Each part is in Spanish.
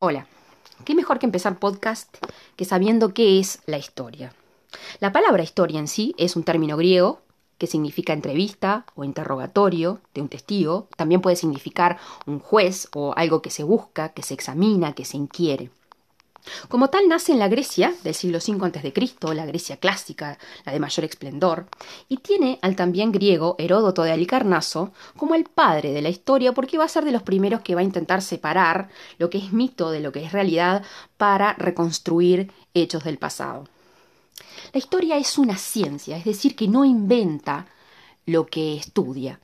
Hola, ¿qué mejor que empezar podcast que sabiendo qué es la historia? La palabra historia en sí es un término griego que significa entrevista o interrogatorio de un testigo, también puede significar un juez o algo que se busca, que se examina, que se inquiere. Como tal nace en la Grecia del siglo V a.C., la Grecia clásica, la de mayor esplendor, y tiene al también griego Heródoto de Alicarnaso como el padre de la historia porque va a ser de los primeros que va a intentar separar lo que es mito de lo que es realidad para reconstruir hechos del pasado. La historia es una ciencia, es decir, que no inventa lo que estudia,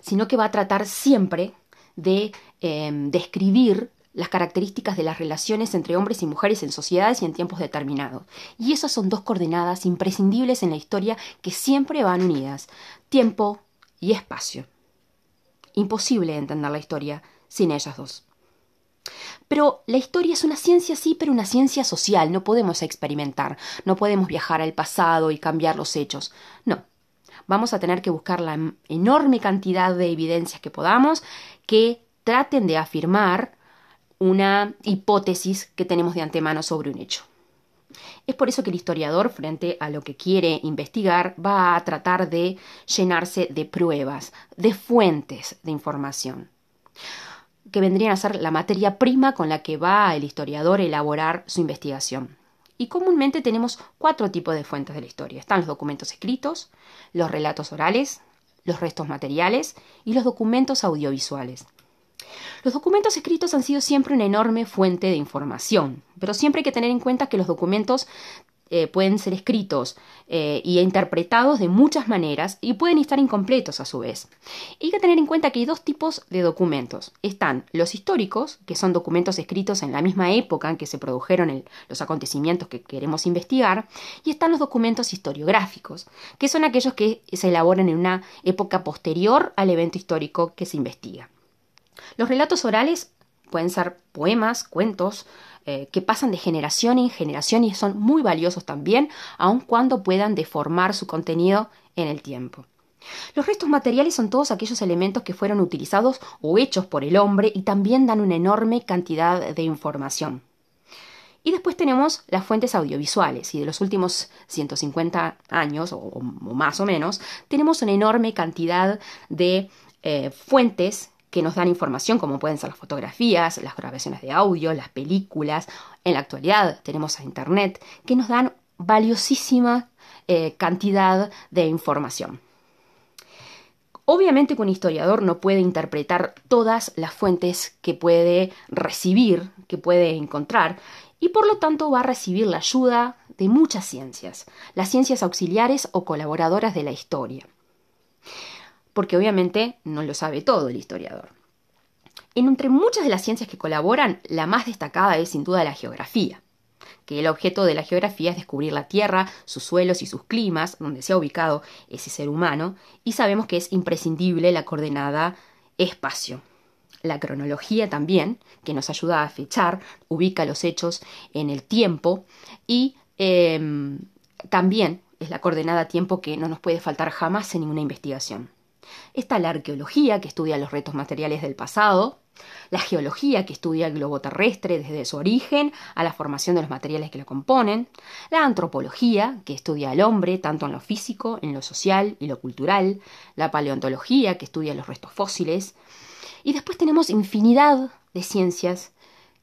sino que va a tratar siempre de eh, describir las características de las relaciones entre hombres y mujeres en sociedades y en tiempos determinados. Y esas son dos coordenadas imprescindibles en la historia que siempre van unidas, tiempo y espacio. Imposible entender la historia sin ellas dos. Pero la historia es una ciencia, sí, pero una ciencia social. No podemos experimentar, no podemos viajar al pasado y cambiar los hechos. No. Vamos a tener que buscar la enorme cantidad de evidencias que podamos que traten de afirmar una hipótesis que tenemos de antemano sobre un hecho. Es por eso que el historiador, frente a lo que quiere investigar, va a tratar de llenarse de pruebas, de fuentes de información, que vendrían a ser la materia prima con la que va el historiador a elaborar su investigación. Y comúnmente tenemos cuatro tipos de fuentes de la historia. Están los documentos escritos, los relatos orales, los restos materiales y los documentos audiovisuales. Los documentos escritos han sido siempre una enorme fuente de información, pero siempre hay que tener en cuenta que los documentos eh, pueden ser escritos e interpretados de muchas maneras y pueden estar incompletos a su vez. hay que tener en cuenta que hay dos tipos de documentos. Están los históricos, que son documentos escritos en la misma época en que se produjeron los acontecimientos que queremos investigar, y están los documentos historiográficos, que son aquellos que se elaboran en una época posterior al evento histórico que se investiga. Los relatos orales pueden ser poemas, cuentos, eh, que pasan de generación en generación y son muy valiosos también, aun cuando puedan deformar su contenido en el tiempo. Los restos materiales son todos aquellos elementos que fueron utilizados o hechos por el hombre y también dan una enorme cantidad de información. Y después tenemos las fuentes audiovisuales, y de los últimos 150 años, o, más o menos, tenemos una enorme cantidad de eh, fuentes que nos dan información, como pueden ser las fotografías, las grabaciones de audio, las películas. En la actualidad tenemos a Internet, que nos dan valiosísima eh, cantidad de información. Obviamente que un historiador no puede interpretar todas las fuentes que puede recibir, que puede encontrar, y por lo tanto va a recibir la ayuda de muchas ciencias, las ciencias auxiliares o colaboradoras de la historia porque obviamente no lo sabe todo el historiador. entre muchas de las ciencias que colaboran, la más destacada es sin duda la geografía, que el objeto de la geografía es descubrir la Tierra, sus suelos y sus climas, donde se ha ubicado ese ser humano, y sabemos que es imprescindible la coordenada espacio. La cronología también, que nos ayuda a fechar, ubica los hechos en el tiempo y em, también es la coordenada tiempo que no nos puede faltar jamás en ninguna investigación. Está la arqueología, que estudia los retos materiales del pasado, la geología, que estudia el globo terrestre desde su origen a la formación de los materiales que lo componen, la antropología, que estudia al hombre tanto en lo físico, en lo social y lo cultural, la paleontología, que estudia los restos fósiles, y después tenemos infinidad de ciencias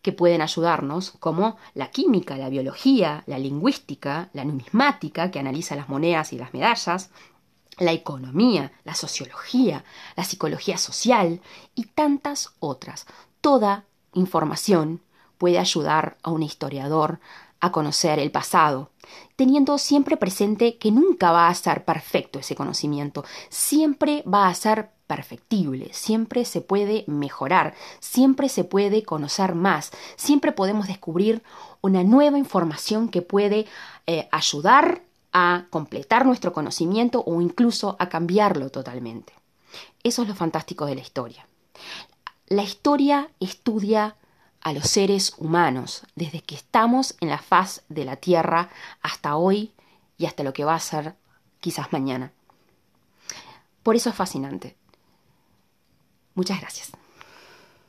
que pueden ayudarnos, como la química, la biología, la lingüística, la numismática, que analiza las monedas y las medallas, la economía, la sociología, la psicología social y tantas otras. Toda información puede ayudar a un historiador a conocer el pasado, teniendo siempre presente que nunca va a ser perfecto ese conocimiento, siempre va a ser perfectible, siempre se puede mejorar, siempre se puede conocer más, siempre podemos descubrir una nueva información que puede eh, ayudar a completar nuestro conocimiento o incluso a cambiarlo totalmente. Eso es lo fantástico de la historia. La historia estudia a los seres humanos desde que estamos en la faz de la Tierra hasta hoy y hasta lo que va a ser quizás mañana. Por eso es fascinante. Muchas gracias.